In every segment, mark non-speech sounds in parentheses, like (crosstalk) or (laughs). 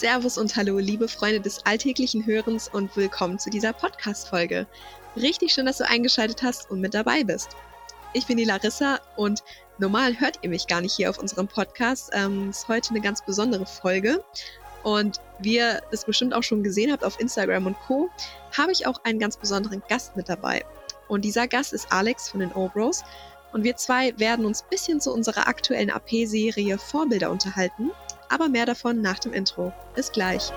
Servus und Hallo, liebe Freunde des alltäglichen Hörens und willkommen zu dieser Podcast-Folge. Richtig schön, dass du eingeschaltet hast und mit dabei bist. Ich bin die Larissa und normal hört ihr mich gar nicht hier auf unserem Podcast. Ähm, ist heute eine ganz besondere Folge. Und wie ihr das bestimmt auch schon gesehen habt auf Instagram und Co., habe ich auch einen ganz besonderen Gast mit dabei. Und dieser Gast ist Alex von den Obros. Und wir zwei werden uns ein bisschen zu unserer aktuellen AP-Serie Vorbilder unterhalten. Aber mehr davon nach dem Intro. Bis gleich.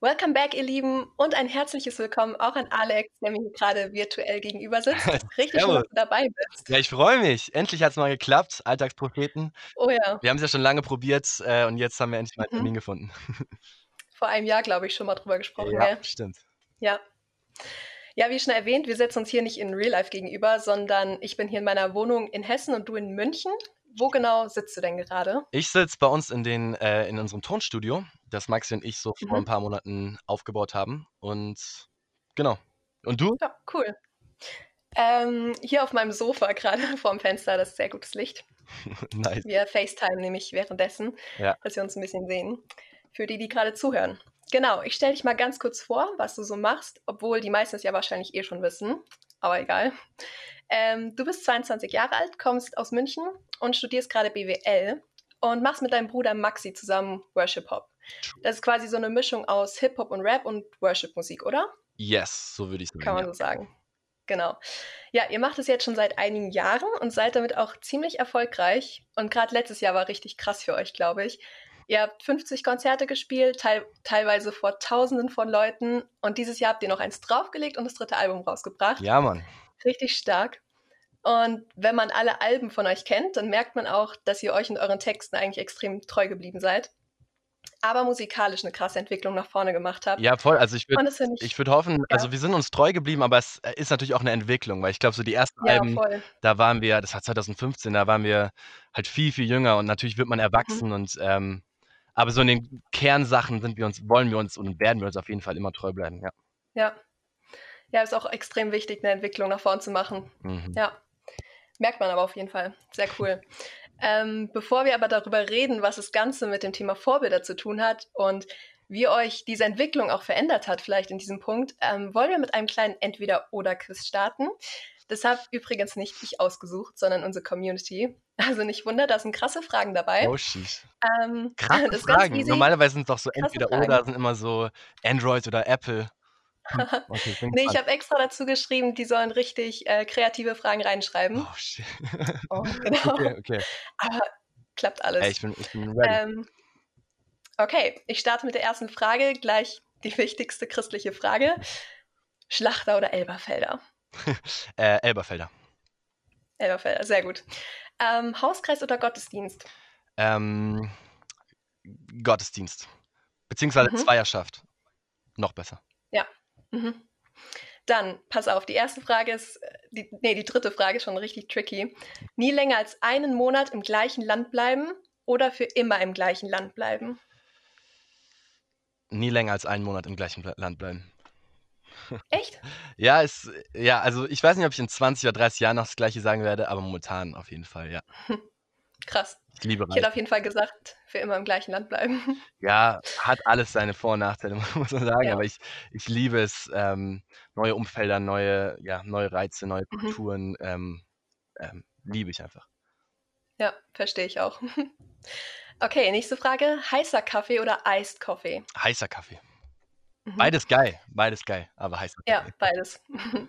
Welcome back, ihr Lieben, und ein herzliches Willkommen auch an Alex, der mir gerade virtuell gegenüber sitzt. (laughs) Richtig schön, dass du dabei bist. Ja, ich freue mich. Endlich hat es mal geklappt, Alltagspropheten. Oh ja. Wir haben es ja schon lange probiert äh, und jetzt haben wir endlich mal einen mhm. Termin gefunden. (laughs) Vor einem Jahr, glaube ich, schon mal drüber gesprochen. Ja, gell? stimmt. Ja. Ja, wie schon erwähnt, wir setzen uns hier nicht in Real Life gegenüber, sondern ich bin hier in meiner Wohnung in Hessen und du in München. Wo genau sitzt du denn gerade? Ich sitze bei uns in, den, äh, in unserem Tonstudio, das Maxi und ich so vor ein mhm. paar Monaten aufgebaut haben. Und genau. Und du? Ja, cool. Ähm, hier auf meinem Sofa (laughs) gerade vorm Fenster, das ist sehr gutes Licht. (laughs) nice. Wir FaceTime nämlich währenddessen, Ja. dass wir uns ein bisschen sehen. Für die, die gerade zuhören. Genau, ich stelle dich mal ganz kurz vor, was du so machst, obwohl die meisten es ja wahrscheinlich eh schon wissen, aber egal. Ähm, du bist 22 Jahre alt, kommst aus München und studierst gerade BWL und machst mit deinem Bruder Maxi zusammen Worship Hop. Das ist quasi so eine Mischung aus Hip Hop und Rap und Worship Musik, oder? Yes, so würde ich sagen. Kann man ja. so sagen. Genau. Ja, ihr macht es jetzt schon seit einigen Jahren und seid damit auch ziemlich erfolgreich. Und gerade letztes Jahr war richtig krass für euch, glaube ich. Ihr habt 50 Konzerte gespielt, teil teilweise vor Tausenden von Leuten. Und dieses Jahr habt ihr noch eins draufgelegt und das dritte Album rausgebracht. Ja, Mann. Richtig stark. Und wenn man alle Alben von euch kennt, dann merkt man auch, dass ihr euch und euren Texten eigentlich extrem treu geblieben seid. Aber musikalisch eine krasse Entwicklung nach vorne gemacht habt. Ja, voll. Also ich würde ich, ich würd hoffen, ja. also wir sind uns treu geblieben, aber es äh, ist natürlich auch eine Entwicklung, weil ich glaube, so die ersten ja, Alben, voll. da waren wir, das war 2015, da waren wir halt viel, viel jünger und natürlich wird man mhm. erwachsen mhm. und ähm, aber so in den Kernsachen sind wir uns, wollen wir uns und werden wir uns auf jeden Fall immer treu bleiben, ja. Ja. Ja, ist auch extrem wichtig, eine Entwicklung nach vorne zu machen. Mhm. Ja. Merkt man aber auf jeden Fall. Sehr cool. Ähm, bevor wir aber darüber reden, was das Ganze mit dem Thema Vorbilder zu tun hat und wie euch diese Entwicklung auch verändert hat, vielleicht in diesem Punkt, ähm, wollen wir mit einem kleinen Entweder-Oder-Quiz starten. Das habe übrigens nicht ich ausgesucht, sondern unsere Community. Also nicht wunder, da sind krasse Fragen dabei. Oh, shit. Ähm, krasse Fragen. Normalerweise sind es doch so Entweder-Oder, sind immer so Android oder Apple. Hm, (laughs) okay, ich nee, ich habe extra dazu geschrieben, die sollen richtig äh, kreative Fragen reinschreiben. Oh, shit. Oh, (laughs) genau. Okay, okay. Aber klappt alles. Ey, ich, bin, ich bin ready. Ähm, okay, ich starte mit der ersten Frage. Gleich die wichtigste christliche Frage. Schlachter oder Elberfelder? (laughs) äh, Elberfelder. Elberfelder, sehr gut. Ähm, Hauskreis oder Gottesdienst? Ähm, Gottesdienst. Beziehungsweise mhm. Zweierschaft. Noch besser. Ja, Mhm. Dann, pass auf, die erste Frage ist, äh, die, nee, die dritte Frage ist schon richtig tricky. Nie länger als einen Monat im gleichen Land bleiben oder für immer im gleichen Land bleiben? Nie länger als einen Monat im gleichen Land bleiben. Echt? (laughs) ja, es, ja, also ich weiß nicht, ob ich in 20 oder 30 Jahren noch das Gleiche sagen werde, aber momentan auf jeden Fall, ja. (laughs) Krass. Ich liebe Ich hätte auf jeden Fall gesagt, für immer im gleichen Land bleiben. (laughs) Ja, hat alles seine Vor- und Nachteile, muss man sagen. Ja. Aber ich, ich liebe es, ähm, neue Umfelder, neue, ja, neue Reize, neue mhm. Kulturen, ähm, ähm, liebe ich einfach. Ja, verstehe ich auch. Okay, nächste Frage. Heißer Kaffee oder Iced Coffee? Heißer Kaffee. Mhm. Beides geil, beides geil, aber Kaffee. Ja, beides. (laughs)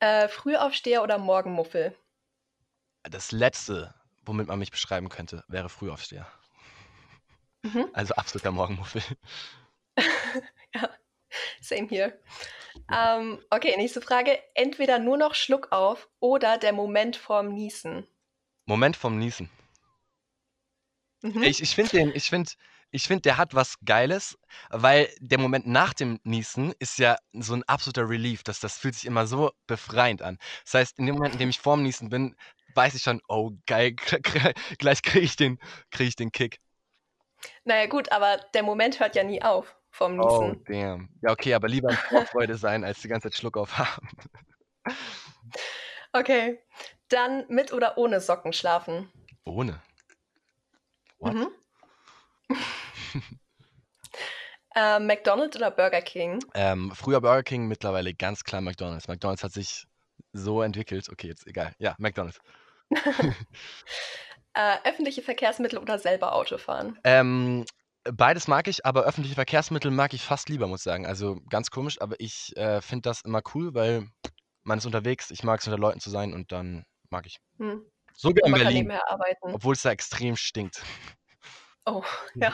äh, Frühaufsteher oder Morgenmuffel? Das letzte, womit man mich beschreiben könnte, wäre Frühaufsteher. Mhm. (laughs) Also absoluter Morgenmuffel. (laughs) ja, same here. Ähm, okay, nächste Frage. Entweder nur noch Schluck auf oder der Moment vorm Niesen. Moment vorm Niesen. Mhm. Ich, ich finde den, ich finde, ich finde, der hat was Geiles, weil der Moment nach dem Niesen ist ja so ein absoluter Relief. Das, das fühlt sich immer so befreiend an. Das heißt, in dem Moment, in dem ich vorm Niesen bin, weiß ich schon, oh geil, (laughs) gleich kriege ich, den, krieg ich den Kick. Naja gut, aber der Moment hört ja nie auf. vom Oh, Niesen. damn. Ja, okay, aber lieber in Vorfreude sein, als die ganze Zeit Schluck auf haben. (laughs) Okay. Dann mit oder ohne Socken schlafen? Ohne. What? Mhm. Äh, McDonald's oder Burger King? Ähm, früher Burger King, mittlerweile ganz klar McDonald's. McDonald's hat sich so entwickelt. Okay, jetzt egal. Ja, McDonald's. (laughs) (laughs) Äh, öffentliche Verkehrsmittel oder selber Auto fahren? Ähm, beides mag ich, aber öffentliche Verkehrsmittel mag ich fast lieber, muss ich sagen. Also ganz komisch, aber ich äh, finde das immer cool, weil man ist unterwegs. Ich mag es, unter Leuten zu sein und dann mag ich. Hm. Sogar in Berlin, nebenher arbeiten. obwohl es da extrem stinkt. Oh, ja.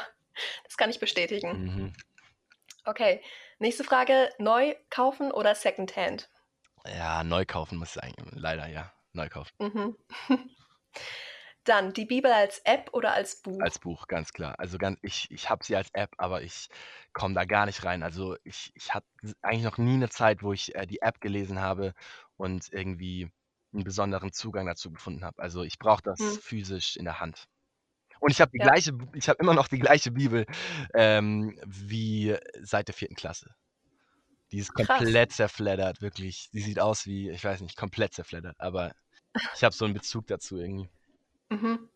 Das kann ich bestätigen. Mhm. Okay. Nächste Frage. Neu kaufen oder Secondhand? Ja, neu kaufen muss ich sagen. Leider, ja. Neu kaufen. Mhm. (laughs) Dann die Bibel als App oder als Buch? Als Buch, ganz klar. Also ganz, ich, ich habe sie als App, aber ich komme da gar nicht rein. Also ich, ich hatte eigentlich noch nie eine Zeit, wo ich äh, die App gelesen habe und irgendwie einen besonderen Zugang dazu gefunden habe. Also ich brauche das Hm. physisch in der Hand. Und ich habe die Ja. gleiche, ich habe immer noch die gleiche Bibel ähm, wie seit der vierten Klasse. Die ist Krass. komplett zerfleddert, wirklich. Die sieht aus wie, ich weiß nicht, komplett zerfleddert, aber ich habe so einen Bezug dazu irgendwie. Mhm.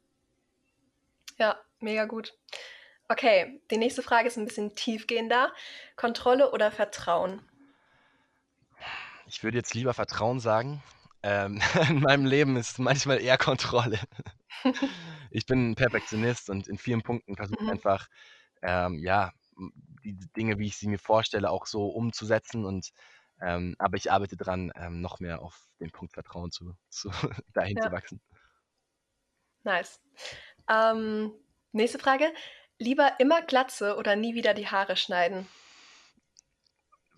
Ja, mega gut. Okay, die nächste Frage ist ein bisschen tiefgehender. Kontrolle oder Vertrauen? Ich würde jetzt lieber Vertrauen sagen. Ähm, (laughs) in meinem Leben ist manchmal eher Kontrolle. (laughs) ich bin ein Perfektionist und in vielen Punkten versuche ich Mhm. einfach, ähm, ja, m- die Dinge, wie ich sie mir vorstelle, auch so umzusetzen. Und ähm, aber ich arbeite dran, ähm, noch mehr auf den Punkt Vertrauen zu, zu (laughs) dahin Ja. zu wachsen. Nice. Ähm, nächste Frage. Lieber immer Glatze oder nie wieder die Haare schneiden?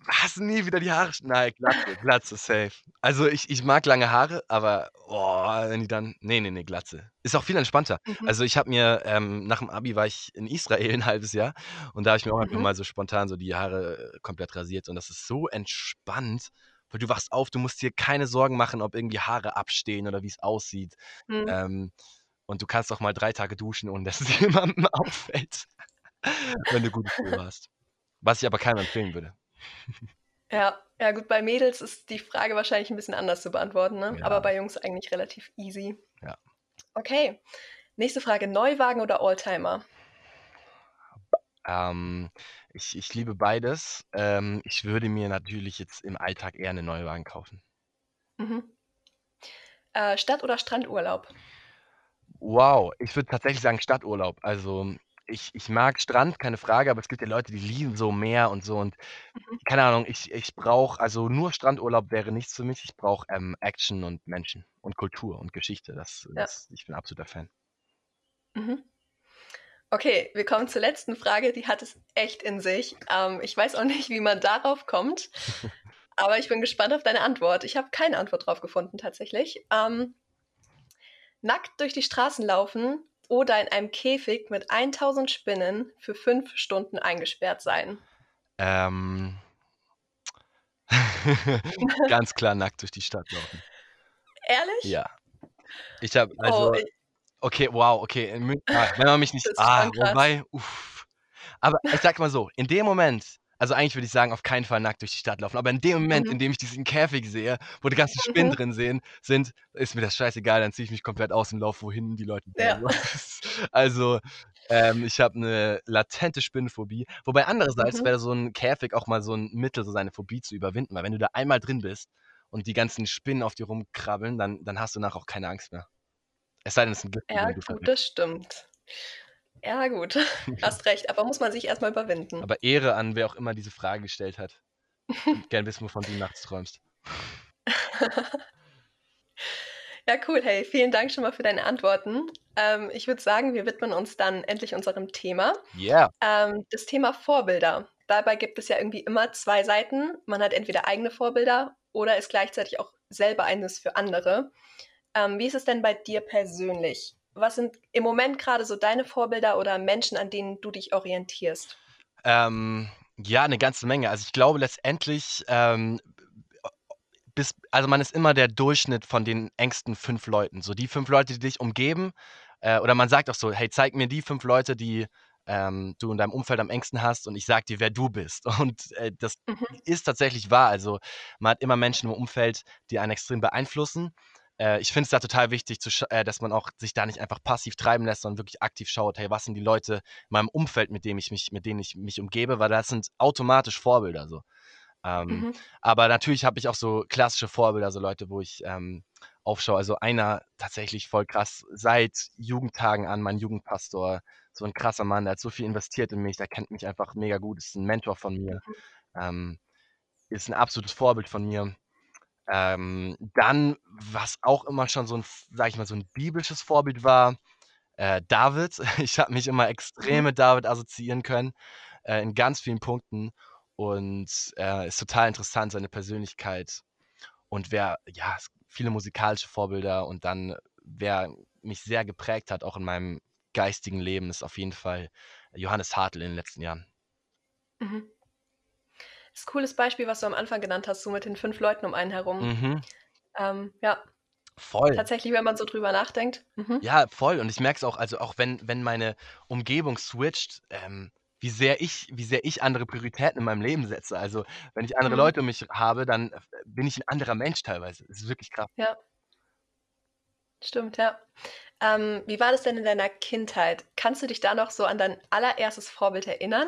Was? Nie wieder die Haare? Nein, Glatze, Glatze, safe. Also ich, ich mag lange Haare, aber oh, wenn die dann. Nee, nee, nee, Glatze. Ist auch viel entspannter. Mhm. Also ich habe mir, ähm, nach dem Abi war ich in Israel ein halbes Jahr und da habe ich mir auch einfach Mhm. mal so spontan so die Haare äh, komplett rasiert und das ist so entspannt, weil du wachst auf, du musst dir keine Sorgen machen, ob irgendwie Haare abstehen oder wie es aussieht. Hm. Ähm, und du kannst auch mal drei Tage duschen, ohne dass (laughs) es jemandem auffällt, wenn du gute Schuhe hast. Was ich aber keinem empfehlen würde. Ja, ja gut, bei Mädels ist die Frage wahrscheinlich ein bisschen anders zu beantworten, ne? Ja. Aber bei Jungs eigentlich relativ easy. Ja. Okay. Nächste Frage. Neuwagen oder Oldtimer? Ähm, ich, ich liebe beides. Ähm, ich würde mir natürlich jetzt im Alltag eher einen Neuwagen kaufen. Mhm. Äh, Stadt- oder Strandurlaub? Wow, ich würde tatsächlich sagen Stadturlaub. Also ich, ich mag Strand, keine Frage, aber es gibt ja Leute, die lieben so Meer und so und Mhm. keine Ahnung, ich, ich brauche, also nur Strandurlaub wäre nichts für mich. Ich brauche ähm, Action und Menschen und Kultur und Geschichte. Das, Ja. das, ich bin ein absoluter Fan. Mhm. Okay, wir kommen zur letzten Frage. Die hat es echt in sich. Ähm, ich weiß auch nicht, wie man darauf kommt, (laughs) aber ich bin gespannt auf deine Antwort. Ich habe keine Antwort drauf gefunden tatsächlich. Ähm, nackt durch die Straßen laufen oder in einem Käfig mit 1000 Spinnen für fünf Stunden eingesperrt sein. Ähm, (laughs) ganz klar nackt durch die Stadt laufen. Ehrlich? Ja. Ich habe, also, oh, ich, okay, wow, okay, in Mün ah, wenn man mich nicht, ah, wobei, uff. Aber ich sag mal so, in dem Moment, also eigentlich würde ich sagen, auf keinen Fall nackt durch die Stadt laufen, aber in dem Moment, Mhm. in dem ich diesen Käfig sehe, wo die ganzen Spinnen Mhm. drin sehen, sind, ist mir das scheißegal, dann ziehe ich mich komplett aus und laufe wohin die Leute Ja. wollen. (laughs) Also, ähm, ich habe eine latente Spinnenphobie. Wobei andererseits Mhm. wäre so ein Käfig auch mal so ein Mittel, so seine Phobie zu überwinden, weil wenn du da einmal drin bist und die ganzen Spinnen auf dir rumkrabbeln, dann, dann hast du nachher auch keine Angst mehr. Es sei denn, es ist ein Gift, ja, gut, das stimmt. Ja, gut, (laughs) (laughs) hast recht, aber muss man sich erstmal überwinden. Aber Ehre an, wer auch immer diese Frage gestellt hat. (laughs) Gern wissen, wovon du nachts träumst. Ja, cool. Hey, vielen Dank schon mal für deine Antworten. Ähm, ich würde sagen, wir widmen uns dann endlich unserem Thema. Yeah. Ähm, das Thema Vorbilder. Dabei gibt es ja irgendwie immer zwei Seiten. Man hat entweder eigene Vorbilder oder ist gleichzeitig auch selber eines für andere. Ähm, wie ist es denn bei dir persönlich? Was sind im Moment gerade so deine Vorbilder oder Menschen, an denen du dich orientierst? Ähm, ja, eine ganze Menge. Also ich glaube letztendlich, ähm, bis, also man ist immer der Durchschnitt von den engsten fünf Leuten. So die fünf Leute, die dich umgeben. Äh, oder man sagt auch so, hey, zeig mir die fünf Leute, die, ähm, du in deinem Umfeld am engsten hast und ich sag dir, wer du bist. (laughs) Und äh, das mhm. ist tatsächlich wahr. Also man hat immer Menschen im Umfeld, die einen extrem beeinflussen. Äh, ich finde es da total wichtig, äh, dass man auch sich da nicht einfach passiv treiben lässt, sondern wirklich aktiv schaut, hey, was sind die Leute in meinem Umfeld, mit dem ich mich, mit denen ich mich umgebe, weil das sind automatisch Vorbilder so. Ähm, mhm. Aber natürlich habe ich auch so klassische Vorbilder, so Leute, wo ich ähm, aufschaue. Also einer tatsächlich voll krass, seit Jugendtagen an, mein Jugendpastor, so ein krasser Mann, der hat so viel investiert in mich, der kennt mich einfach mega gut, ist ein Mentor von mir, mhm. ähm, ist ein absolutes Vorbild von mir. Ähm, dann, was auch immer schon so ein, sag ich mal, so ein biblisches Vorbild war, äh, David. (laughs) Ich habe mich immer extrem mhm. mit David assoziieren können, äh, in ganz vielen Punkten. Und äh, ist total interessant, seine Persönlichkeit. Und wer, ja, viele musikalische Vorbilder und dann, wer mich sehr geprägt hat, auch in meinem geistigen Leben, ist auf jeden Fall Johannes Hartl in den letzten Jahren. Mhm. Das ist ein cooles Beispiel, was du am Anfang genannt hast, so mit den fünf Leuten um einen herum. Mhm. Ähm, ja. Voll. Tatsächlich, wenn man so drüber nachdenkt. Mhm. Ja, voll. Und ich merke es auch, also auch wenn, wenn meine Umgebung switcht, ähm, wie sehr ich, wie sehr ich andere Prioritäten in meinem Leben setze. Also wenn ich andere mhm. Leute um mich habe, dann äh, bin ich ein anderer Mensch teilweise. Das ist wirklich krass. Ja. Stimmt, ja. Ähm, wie war das denn in deiner Kindheit? Kannst du dich da noch so an dein allererstes Vorbild erinnern?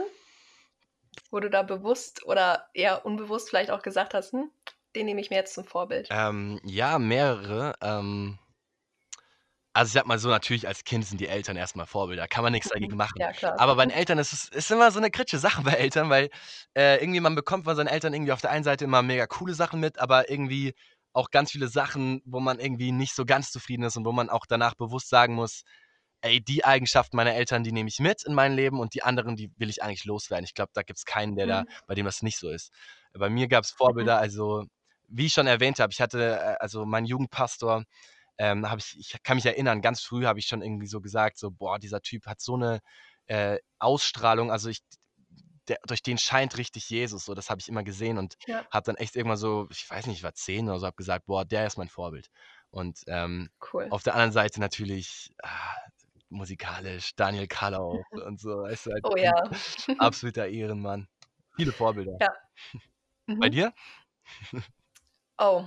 Wo du da bewusst oder eher unbewusst vielleicht auch gesagt hast, hm, den nehme ich mir jetzt zum Vorbild. Ähm, ja, mehrere. Ähm, also ich sag mal so, natürlich als Kind sind die Eltern erstmal Vorbilder, kann man nichts mhm. dagegen machen. Ja, klar. Aber bei den Eltern ist es ist immer so eine kritische Sache bei Eltern, weil äh, irgendwie man bekommt von seinen Eltern irgendwie auf der einen Seite immer mega coole Sachen mit, aber irgendwie auch ganz viele Sachen, wo man irgendwie nicht so ganz zufrieden ist und wo man auch danach bewusst sagen muss, ey, die Eigenschaften meiner Eltern, die nehme ich mit in mein Leben und die anderen, die will ich eigentlich loswerden. Ich glaube, da gibt es keinen, der mhm. da, bei dem das nicht so ist. Bei mir gab es Vorbilder, mhm. also wie ich schon erwähnt habe, ich hatte äh, also meinen Jugendpastor, ähm, habe ich, ich kann mich erinnern, ganz früh habe ich schon irgendwie so gesagt, so, boah, dieser Typ hat so eine äh, Ausstrahlung, also ich, der, durch den scheint richtig Jesus, so, das habe ich immer gesehen und ja. habe dann echt irgendwann so, ich weiß nicht, ich war zehn oder so, habe gesagt, boah, der ist mein Vorbild. Und ähm, cool. auf der anderen Seite natürlich ah, musikalisch, Daniel Kallau (laughs) und so, weißt du, halt oh ja. (laughs) absoluter Ehrenmann. Viele Vorbilder. Ja. Mhm. Bei dir? Oh,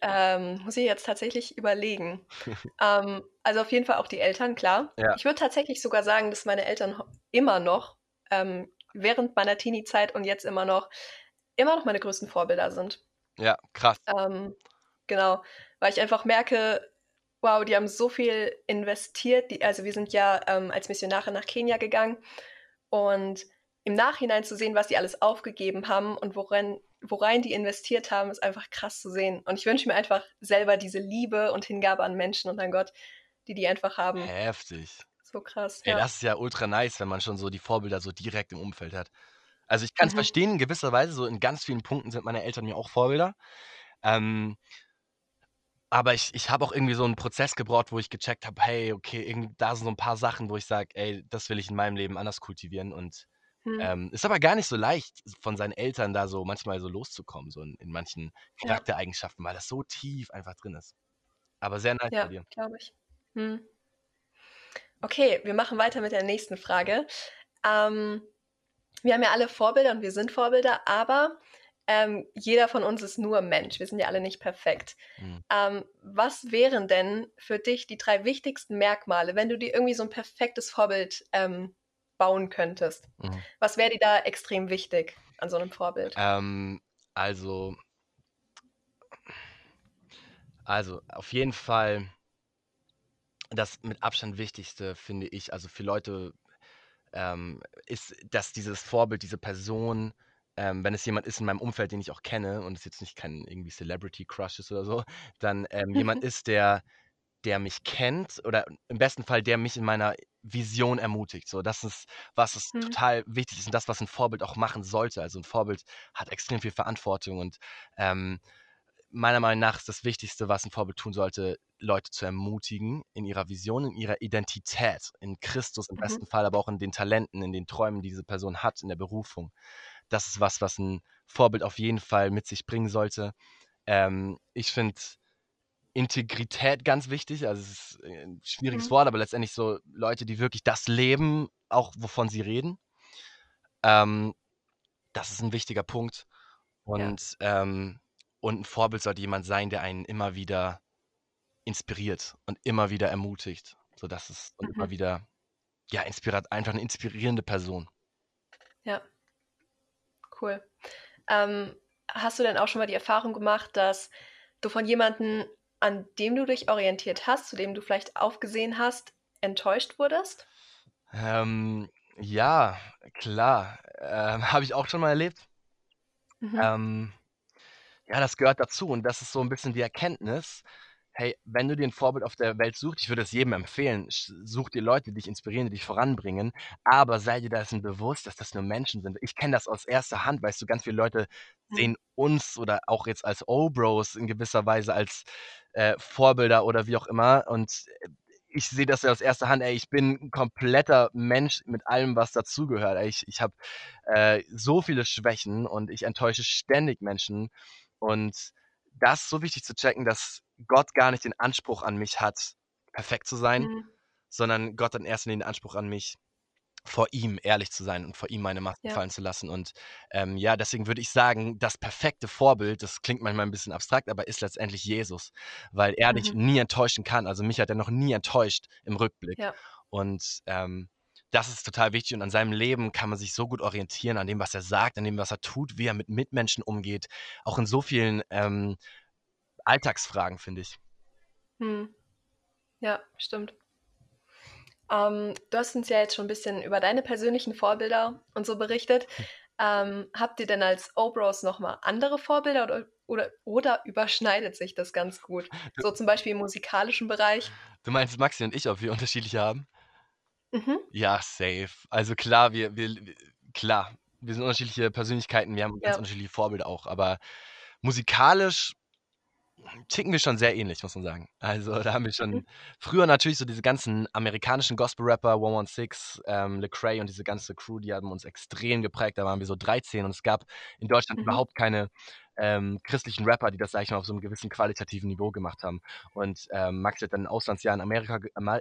ähm, muss ich jetzt tatsächlich überlegen. ähm, also auf jeden Fall auch die Eltern, klar. Ja. Ich würde tatsächlich sogar sagen, dass meine Eltern immer noch, ähm, während meiner Teenie-Zeit und jetzt immer noch, immer noch meine größten Vorbilder sind. Ja, krass. Ähm, genau, weil ich einfach merke, wow, die haben so viel investiert. Die, also wir sind ja ähm, als Missionare nach Kenia gegangen und im Nachhinein zu sehen, was die alles aufgegeben haben und worin worein die investiert haben, ist einfach krass zu sehen. Und ich wünsche mir einfach selber diese Liebe und Hingabe an Menschen und an Gott, die die einfach haben. Heftig. So krass. Ey, ja. das ist ja ultra nice, wenn man schon so die Vorbilder so direkt im Umfeld hat. Also ich kann es mhm. verstehen, in gewisser Weise, so in ganz vielen Punkten sind meine Eltern mir auch Vorbilder. Ähm, aber ich, ich habe auch irgendwie so einen Prozess gebraucht, wo ich gecheckt habe, hey, okay, irgendwie, da sind so ein paar Sachen, wo ich sage, ey, das will ich in meinem Leben anders kultivieren und Mhm. Ähm, ist aber gar nicht so leicht, von seinen Eltern da so manchmal so loszukommen, so in, in manchen Ja. Charaktereigenschaften, weil das so tief einfach drin ist. Aber sehr nice bei dir. glaube ich. Hm. Okay, wir machen weiter mit der nächsten Frage. Ähm, wir haben ja alle Vorbilder und wir sind Vorbilder, aber ähm, jeder von uns ist nur Mensch. Wir sind ja alle nicht perfekt. Mhm. Ähm, was wären denn für dich die drei wichtigsten Merkmale, wenn du dir irgendwie so ein perfektes Vorbild ähm, bauen könntest. Mhm. Was wäre dir da extrem wichtig an so einem Vorbild? Ähm, also, also auf jeden Fall das mit Abstand Wichtigste, finde ich, also für Leute ähm, ist, dass dieses Vorbild, diese Person, ähm, wenn es jemand ist in meinem Umfeld, den ich auch kenne und es jetzt nicht kein irgendwie Celebrity Crush ist oder so, dann ähm, jemand (laughs) ist, der der mich kennt oder im besten Fall, der mich in meiner Vision ermutigt. So, das ist, was es mhm. total wichtig ist und das, was ein Vorbild auch machen sollte. Also ein Vorbild hat extrem viel Verantwortung und ähm, meiner Meinung nach ist das Wichtigste, was ein Vorbild tun sollte, Leute zu ermutigen in ihrer Vision, in ihrer Identität, in Christus im mhm. besten Fall, aber auch in den Talenten, in den Träumen, die diese Person hat, in der Berufung. Das ist was, was ein Vorbild auf jeden Fall mit sich bringen sollte. Ähm, ich finde, Integrität ganz wichtig. Also, es ist äh, 'n schwieriges Mhm. Wort, aber letztendlich so Leute, die wirklich das leben, auch wovon sie reden. Ähm, das ist 'n wichtiger Punkt. Ja. Und, ähm und 'n Vorbild sollte jemand sein, der einen immer wieder inspiriert und immer wieder ermutigt, sodass es und immer Mhm. wieder ja, inspirat einfach 'ne inspirierende Person. Ja. Cool. Ähm, hast du denn auch schon mal die Erfahrung gemacht, dass du von jemandem, an dem du dich orientiert hast, zu dem du vielleicht aufgesehen hast, enttäuscht wurdest? Ähm, ja, klar. Ähm, (laughs) habe ich auch schon mal erlebt. Mhm. Ähm, ja, das gehört dazu und das ist so 'n bisschen die Erkenntnis: Hey, wenn du dir 'n Vorbild auf der Welt suchst ich würde es jedem empfehlen, such dir Leute, die dich inspirieren, die dich voranbringen, aber sei dir dessen bewusst, dass das nur Menschen sind. Ich kenne das aus erster Hand, weißt du, ganz viele Leute sehen uns oder auch jetzt als O-Bros in gewisser Weise als, äh, Vorbilder oder wie auch immer und, äh, ich sehe das ja aus erster Hand. Ey, ich bin 'n kompletter Mensch mit allem, was dazugehört. Ich ich habe, äh, so viele Schwächen und ich enttäusche ständig Menschen und das ist so wichtig zu checken, dass Gott gar nicht den Anspruch an mich hat, perfekt zu sein, Mhm. sondern Gott hat in erster Linie den Anspruch an mich, vor ihm ehrlich zu sein und vor ihm meine Masken Ja. fallen zu lassen. Und, ähm, ja, deswegen würde ich sagen, das perfekte Vorbild, das klingt manchmal 'n bisschen abstrakt, aber ist letztendlich Jesus, weil er dich Mhm. nie enttäuschen kann. Also, mich hat er noch nie enttäuscht im Rückblick. Ja. Und, ähm, das ist total wichtig und an seinem Leben kann man sich so gut orientieren, an dem, was er sagt, an dem, was er tut, wie er mit Mitmenschen umgeht, auch in so vielen, ähm, Alltagsfragen, finde ich. Mhm. Ja, stimmt. Ähm, du hast uns ja jetzt schon 'n bisschen über deine persönlichen Vorbilder und so berichtet. Hm. Ähm, habt ihr denn als O-Bros noch mal andere Vorbilder oder oder oder überschneidet sich das ganz gut? So zum Beispiel im musikalischen Bereich? Du meinst Maxi und ich, ob wir unterschiedliche haben? Mhm. Ja, safe. Also, klar, wir wir klar, wir sind unterschiedliche Persönlichkeiten, wir haben ganz Ja. unterschiedliche Vorbilder auch, aber musikalisch ticken wir schon sehr ähnlich, muss man sagen. Also, da haben wir schon Mhm. früher natürlich so diese ganzen amerikanischen Gospel-Rapper, 116, ähm, Lecrae und diese ganze Crew, die haben uns extrem geprägt. Da waren wir so 13 und es gab in Deutschland Mhm. überhaupt keine, ähm, christlichen Rapper, die das, sage ich mal, auf so 'nem gewissen qualitativen Niveau gemacht haben. Und, ähm, Maxi hat dann 'n Auslandsjahr in Amerika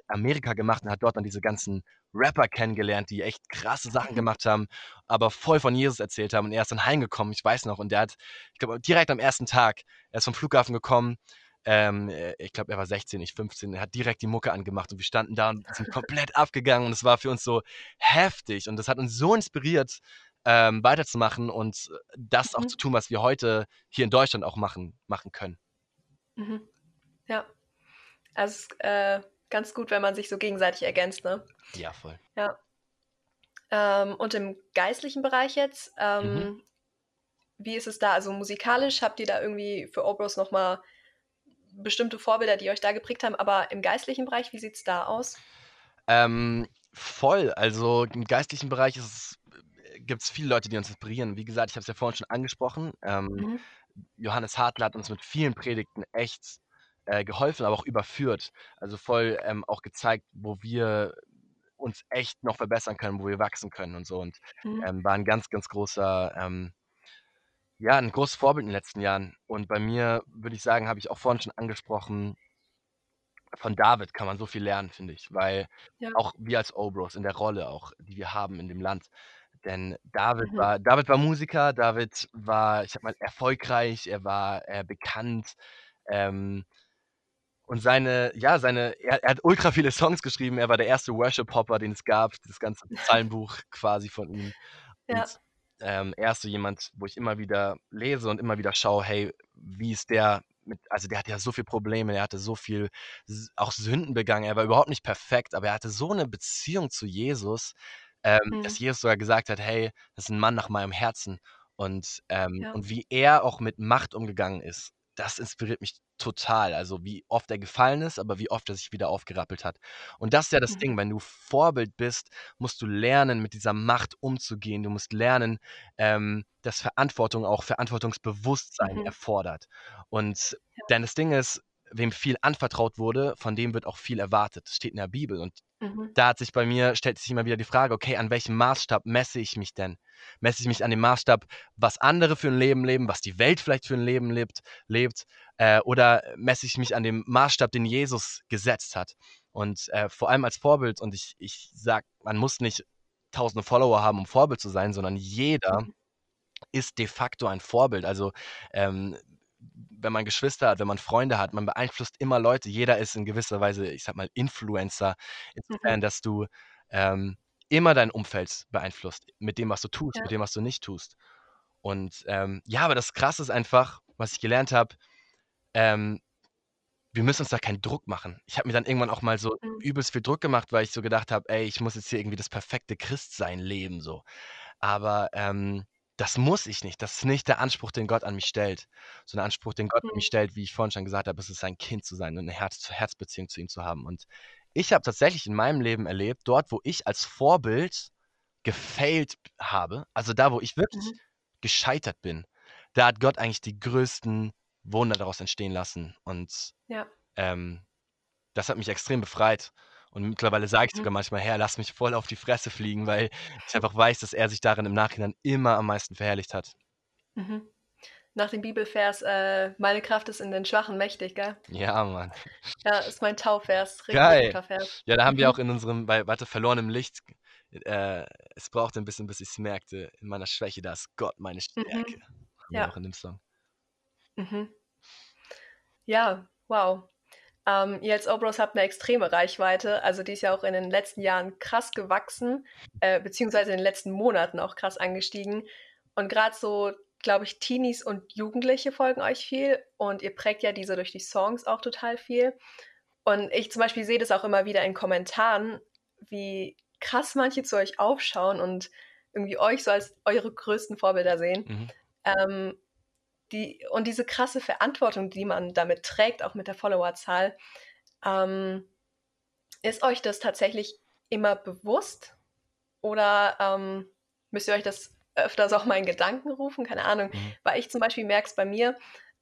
Amerika gemacht und hat dort dann diese ganzen Rapper kennengelernt, die echt krasse Sachen Mhm. gemacht haben, aber voll von Jesus erzählt haben. Und er ist dann heimgekommen, ich weiß noch, und der hat ich glaube, direkt am 1. Tag er ist vom Flughafen gekommen, ähm, äh, ich glaube, er war 16, ich 15. Er hat direkt die Mucke angemacht und wir standen da und sind komplett abgegangen und es war für uns so heftig und das hat uns so inspiriert, ähm, weiterzumachen und das auch Mhm. zu tun, was wir heute hier in Deutschland auch machen machen können. Mhm. Ja. Also, es ist, äh, ganz gut, wenn man sich so gegenseitig ergänzt, ne? Ja, voll. Ja. Ähm, und im geistlichen Bereich jetzt, Mhm. ähm, wie ist es da? Also, musikalisch habt ihr da irgendwie für O-Bros noch mal bestimmte Vorbilder, die euch da geprägt haben, aber im geistlichen Bereich, wie sieht's da aus? Ähm, voll. Also, im geistlichen Bereich ist es äh, gibt's viele Leute, die uns inspirieren. Wie gesagt, ich habe es ja vorhin schon angesprochen, ähm, Mhm. Johannes Hartl hat uns mit vielen Predigten echt, äh, geholfen, aber auch überführt. Also, voll, ähm, auch gezeigt, wo wir uns echt noch verbessern können, wo wir wachsen können und so und, Mhm. ähm, war 'n ganz, ganz großer, ähm ja, 'n großes Vorbild in den letzten Jahren. Und bei mir würde ich sagen, habe ich auch vorhin schon angesprochen von David kann man so viel lernen, finde ich, weil Ja. auch wir als O-Bros in der Rolle auch, die wir haben in dem Land. Denn David Mhm. war David war Musiker, David war, ich sage mal, erfolgreich, er war, äh, bekannt, ähm und seine ja, seine er er hat ultra viele Songs geschrieben. Er war der erste Worship-Hopper, den es gab, das ganze Psalmbuch quasi von ihm. Und, Ja. ähm, er ist so jemand, wo ich immer wieder lese und immer wieder schaue: „Hey, wie ist der mit“ also, der hatte ja so viel Probleme, er hatte so viel S auch Sünden begangen. Er war überhaupt nicht perfekt, aber er hatte so 'ne Beziehung zu Jesus, ähm, dass Mhm. Jesus sogar gesagt hat: „Hey, das ist 'n Mann nach meinem Herzen.“ Und, ähm Ja. und wie er auch mit Macht umgegangen ist, das inspiriert mich total. Also, wie oft er gefallen ist, aber wie oft er sich wieder aufgerappelt hat. Und das ist ja das Mhm. Ding, wenn du Vorbild bist, musst du lernen, mit dieser Macht umzugehen. Du musst lernen, ähm, dass Verantwortung auch Verantwortungsbewusstsein Mhm. erfordert. Und Ja. denn das Ding ist, wem viel anvertraut wurde, von dem wird auch viel erwartet. Das steht in der Bibel und Mhm. da hat sich bei mir stellt sich immer wieder die Frage: „Okay, an welchem Maßstab messe ich mich denn? Messe ich mich an dem Maßstab, was andere für 'n Leben leben, was die Welt vielleicht für 'n Leben lebt lebt, Äh, oder messe ich mich an dem Maßstab, den Jesus gesetzt hat? Und äh, vor allem als Vorbild, und ich, ich sage, man muss nicht tausende Follower haben, um Vorbild zu sein, sondern jeder mhm. ist de facto ein Vorbild. Also ähm, wenn man Geschwister hat, wenn man Freunde hat, man beeinflusst immer Leute. Jeder ist in gewisser Weise, ich sag mal, Influencer, insofern, mhm. dass du ähm, immer dein Umfeld beeinflusst mit dem, was du tust, ja. mit dem, was du nicht tust. Und ähm, ja, aber das Krasse ist einfach, was ich gelernt habe, ähm, wir müssen uns da keinen Druck machen. Ich habe mir dann irgendwann auch mal so mhm. übelst viel Druck gemacht, weil ich so gedacht habe, ey, ich muss jetzt hier irgendwie das perfekte Christsein leben, so. Aber ähm, das muss ich nicht. Das ist nicht der Anspruch, den Gott an mich stellt. So ein Anspruch, den Gott mhm. an mich stellt, wie ich vorhin schon gesagt habe, ist es sein Kind zu sein und eine Herz-zu-Herz-Beziehung zu ihm zu haben. Und ich habe tatsächlich in meinem Leben erlebt, dort, wo ich als Vorbild gefailt habe, also da, wo ich wirklich mhm. gescheitert bin, da hat Gott eigentlich die größten Wunder daraus entstehen lassen. Und ja. ähm, das hat mich extrem befreit. Und mittlerweile sage ich mhm. sogar manchmal, Herr, lass mich voll auf die Fresse fliegen, weil ich einfach weiß, dass er sich darin im Nachhinein immer am meisten verherrlicht hat. Mhm. Nach dem Bibelvers, äh, meine Kraft ist in den Schwachen mächtig, gell? Ja, Mann. Ja, ist mein Taufvers. Richtig Geil. Vers. Ja, da haben wir mhm. auch in unserem, bei Warte, verlorenem Licht, äh, es braucht ein bisschen, bis ich es merkte, in meiner Schwäche, da ist Gott meine mhm. Stärke. Mhm. Ja. Auch in dem Song. Mhm. Ja, wow. Ähm, ihr als Obros habt eine extreme Reichweite, also die ist ja auch in den letzten Jahren krass gewachsen, äh, beziehungsweise in den letzten Monaten auch krass angestiegen. Und gerade so, glaube ich, Teenies und Jugendliche folgen euch viel und ihr prägt ja diese durch die Songs auch total viel. Und ich zum Beispiel sehe das auch immer wieder in Kommentaren, wie krass manche zu euch aufschauen und irgendwie euch so als eure größten Vorbilder sehen. Mhm. Ähm, die, und diese krasse Verantwortung, die man damit trägt, auch mit der Followerzahl, ähm, ist euch das tatsächlich immer bewusst? Oder ähm, müsst ihr euch das öfters auch mal in Gedanken rufen? Keine Ahnung. Mhm. Weil ich zum Beispiel merke es bei mir,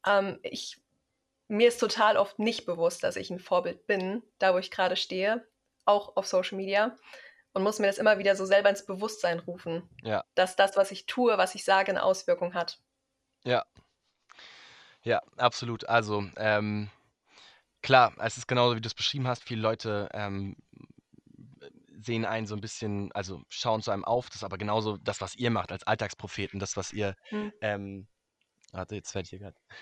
ähm, ich, mir ist total oft nicht bewusst, dass ich ein Vorbild bin, da wo ich gerade stehe, auch auf Social Media. Und muss mir das immer wieder so selber ins Bewusstsein rufen, ja. dass das, was ich tue, was ich sage, eine Auswirkung hat. Ja, ja, absolut. Also, ähm, klar, es ist genauso, wie du es beschrieben hast. Viele Leute ähm, sehen einen so ein bisschen, also schauen zu einem auf. Das ist aber genauso das, was ihr macht als Alltagspropheten, das, was ihr. Hm. Ähm, warte, jetzt fällt hier gerade. (laughs)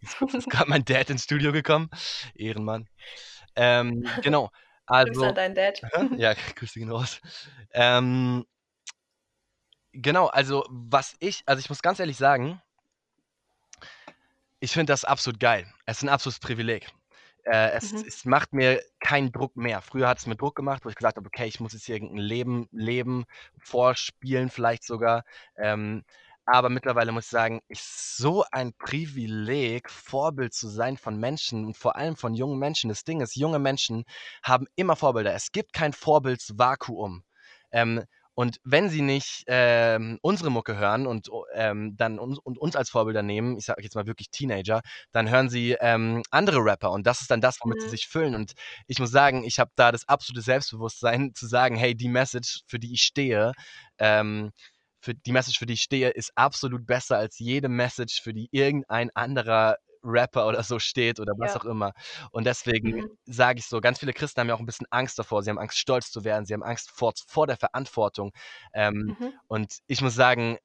jetzt ist gerade mein Dad ins Studio gekommen. Ehrenmann. Ähm, genau. Also, Grüße an deinen Dad. ja, (laughs) grüße ihn raus. Ähm, genau, also was ich, also ich muss ganz ehrlich sagen, ich finde das absolut geil. Es ist ein absolutes Privileg. Äh, es, Mhm. es macht mir keinen Druck mehr. Früher hat es mir Druck gemacht, wo ich gesagt habe, okay, ich muss jetzt hier irgendein Leben leben, vorspielen vielleicht sogar. Ähm, aber mittlerweile muss ich sagen, ist so ein Privileg, Vorbild zu sein von Menschen und vor allem von jungen Menschen. Das Ding ist, junge Menschen haben immer Vorbilder. Es gibt kein Vorbildsvakuum. Ähm, und wenn sie nicht ähm, unsere Mucke hören und ähm, dann uns, und uns als Vorbilder nehmen, ich sage jetzt mal wirklich Teenager, dann hören sie ähm, andere Rapper und das ist dann das, womit mhm. sie sich füllen. Und ich muss sagen, ich habe da das absolute Selbstbewusstsein (laughs) zu sagen, hey, die Message, für die ich stehe, ähm, für die Message, für die ich stehe, ist absolut besser als jede Message, für die irgendein anderer Rapper oder so steht oder was ja. auch immer. Und deswegen mhm. sage ich so, ganz viele Christen haben ja auch ein bisschen Angst davor. Sie haben Angst, stolz zu werden. Sie haben Angst vor, vor der Verantwortung. Ähm, mhm. Und ich muss sagen,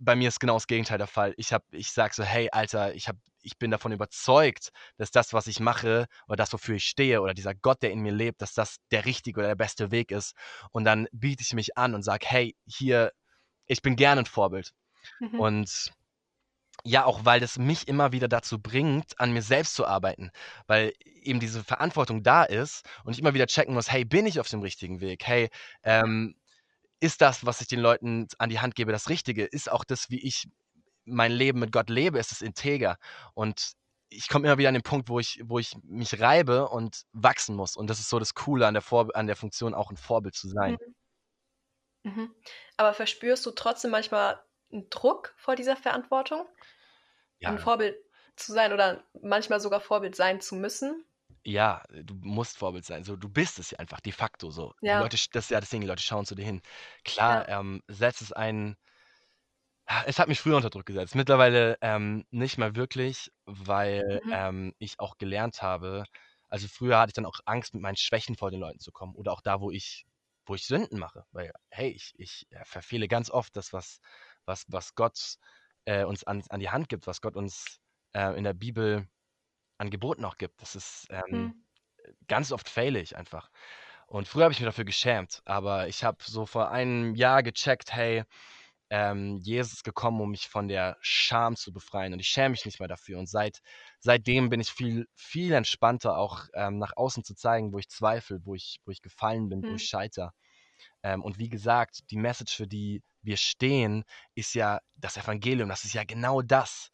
bei mir ist genau das Gegenteil der Fall. Ich, ich sage so, hey, Alter, ich, hab, ich bin davon überzeugt, dass das, was ich mache oder das, wofür ich stehe oder dieser Gott, der in mir lebt, dass das der richtige oder der beste Weg ist. Und dann biete ich mich an und sage, hey, hier, ich bin gerne ein Vorbild. Mhm. Und ja, auch weil das mich immer wieder dazu bringt, an mir selbst zu arbeiten, weil eben diese Verantwortung da ist und ich immer wieder checken muss, hey, bin ich auf dem richtigen Weg? Hey, ähm, ist das, was ich den Leuten an die Hand gebe, das Richtige? Ist auch das, wie ich mein Leben mit Gott lebe, ist es integer? Und ich komme immer wieder an den Punkt, wo ich, wo ich mich reibe und wachsen muss. Und das ist so das Coole an der, Vor an der Funktion, auch ein Vorbild zu sein. Mhm. Mhm. Aber verspürst du trotzdem manchmal einen Druck vor dieser Verantwortung? Ja. Ein Vorbild zu sein oder manchmal sogar Vorbild sein zu müssen? Ja, du musst Vorbild sein. So, du bist es ja einfach de facto so. Ja. Die Leute, das ist ja das Ding, die Leute schauen zu dir hin. Klar, ja. ähm, setzt es einen, Es hat mich früher unter Druck gesetzt. Mittlerweile ähm, nicht mehr wirklich, weil Mhm. ähm, ich auch gelernt habe. Also früher hatte ich dann auch Angst, mit meinen Schwächen vor den Leuten zu kommen oder auch da, wo ich, wo ich Sünden mache. Weil, hey, ich, ich äh, verfehle ganz oft das, was, was, was Gott äh, uns an, an die Hand gibt, was Gott uns äh, in der Bibel an Geboten auch gibt. Das ist ähm, Mhm. ganz oft faile ich einfach. Und früher habe ich mich dafür geschämt, aber ich habe so vor einem Jahr gecheckt, hey, ähm, Jesus ist gekommen, um mich von der Scham zu befreien und ich schäme mich nicht mehr dafür. Und seit, seitdem bin ich viel, viel entspannter, auch ähm, nach außen zu zeigen, wo ich zweifle, wo ich, wo ich gefallen bin, wo Mhm. ich scheiter. Ähm, und wie gesagt, die Message, für die wir stehen, ist ja das Evangelium. Das ist ja genau das.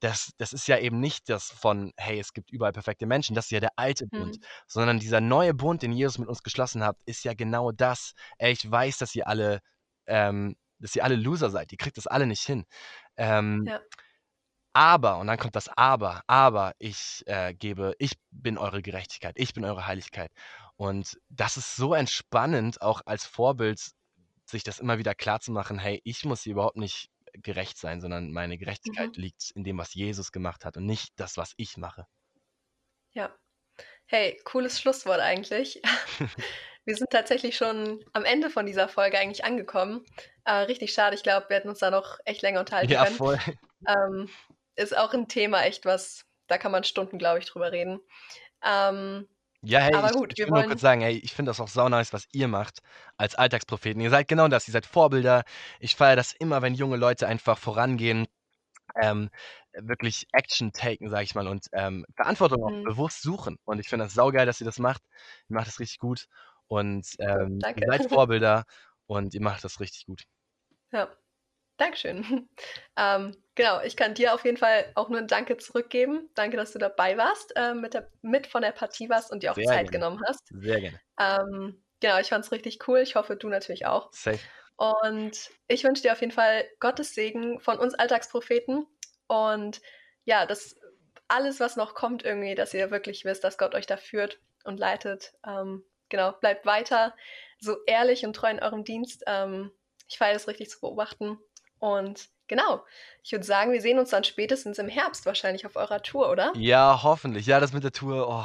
Das, das ist ja eben nicht das von, hey, es gibt überall perfekte Menschen, das ist ja der alte Bund, Mhm. sondern dieser neue Bund, den Jesus mit uns geschlossen hat, ist ja genau das. Ey, ich weiß, dass ihr alle, ähm, dass ihr alle Loser seid, ihr kriegt das alle nicht hin. Ähm, Ja. aber, und dann kommt das Aber, aber ich äh, gebe, ich bin eure Gerechtigkeit, ich bin eure Heiligkeit. Und das ist so entspannend, auch als Vorbild, sich das immer wieder klar zu machen, hey, ich muss hier überhaupt nicht gerecht sein, sondern meine Gerechtigkeit Mhm. liegt in dem, was Jesus gemacht hat und nicht das, was ich mache. Ja. Hey, cooles Schlusswort eigentlich. (laughs) Wir sind tatsächlich schon am Ende von dieser Folge eigentlich angekommen. Äh, richtig schade, ich glaube, wir hätten uns da noch echt länger (laughs) unterhalten Ja, können. voll. Ähm, ist auch ein Thema echt was, da kann man Stunden, glaube ich, drüber reden. Ähm, Ja, hey, aber ich, gut, ich wir will nur wollen. kurz sagen, hey, ich finde das auch sau nice, was ihr macht als Alltagspropheten. Ihr seid genau das, ihr seid Vorbilder. Ich feiere das immer, wenn junge Leute einfach vorangehen, ähm, wirklich Action taken, sag ich mal, und ähm, Verantwortung auch Hm, bewusst suchen. Und ich finde das saugeil, dass ihr das macht. Ihr macht das richtig gut. Und ähm, ihr danke. seid (laughs) Vorbilder und ihr macht das richtig gut. Ja, Dankeschön. (laughs) Ähm, genau, ich kann dir auf jeden Fall auch nur ein Danke zurückgeben. Danke, dass du dabei warst, ähm, mit, der, mit von der Partie warst und dir auch Sehr Zeit gerne. genommen hast. Sehr gerne. Ähm, genau, ich fand es richtig cool. Ich hoffe, du natürlich auch. Safe. Und ich wünsche dir auf jeden Fall Gottes Segen von uns Alltagspropheten. Und ja, das alles, was noch kommt, irgendwie, dass ihr wirklich wisst, dass Gott euch da führt und leitet. Ähm, genau, bleibt weiter so ehrlich und treu in eurem Dienst. Ähm, ich feiere das richtig zu beobachten. Und genau, ich würde sagen, wir sehen uns dann spätestens im Herbst wahrscheinlich auf eurer Tour, oder? Ja, hoffentlich. Ja, das mit der Tour, oh.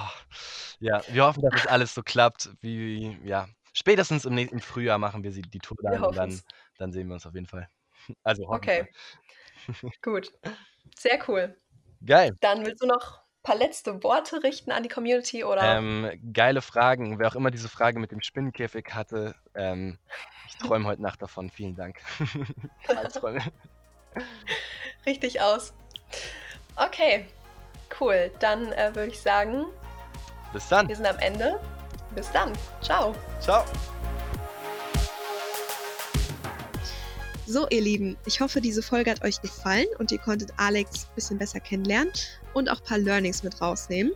Ja, wir hoffen, dass das alles so klappt, wie, ja. Spätestens im nächsten Frühjahr machen wir sie, die Tour dann und dann, dann sehen wir uns auf jeden Fall. Also Okay, wir. (laughs) gut. Sehr cool. Geil. Dann willst du noch ein paar letzte Worte richten an die Community oder? Ähm, geile Fragen. Wer auch immer diese Frage mit dem Spinnenkäfig hatte, ähm, ich träume heute Nacht davon. Vielen Dank. (laughs) Albträume. Richtig aus. Okay, cool. Dann äh, würde ich sagen, Bis dann. wir sind am Ende. Bis dann. Ciao. Ciao. So, ihr Lieben, ich hoffe, diese Folge hat euch gefallen und ihr konntet Alex ein bisschen besser kennenlernen und auch ein paar Learnings mit rausnehmen.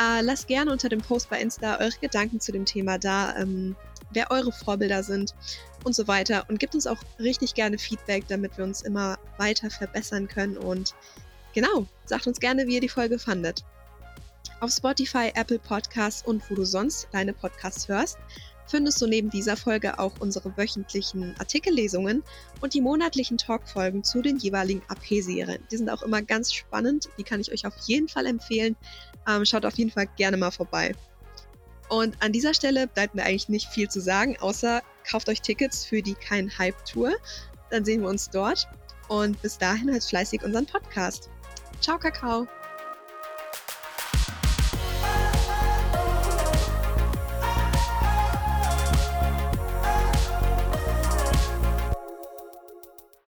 Äh, lasst gerne unter dem Post bei Insta eure Gedanken zu dem Thema da, ähm, wer eure Vorbilder sind und so weiter. Und gebt uns auch richtig gerne Feedback, damit wir uns immer weiter verbessern können. Und genau, sagt uns gerne, wie ihr die Folge fandet. Auf Spotify, Apple Podcasts und wo du sonst deine Podcasts hörst, findest du neben dieser Folge auch unsere wöchentlichen Artikellesungen und die monatlichen Talkfolgen zu den jeweiligen AP-Serien. Die sind auch immer ganz spannend, die kann ich euch auf jeden Fall empfehlen. Ähm, schaut auf jeden Fall gerne mal vorbei. Und an dieser Stelle bleibt mir eigentlich nicht viel zu sagen, außer kauft euch Tickets für die Kein Hype Tour. Dann sehen wir uns dort. Und bis dahin halt fleißig unseren Podcast. Ciao, Kakao.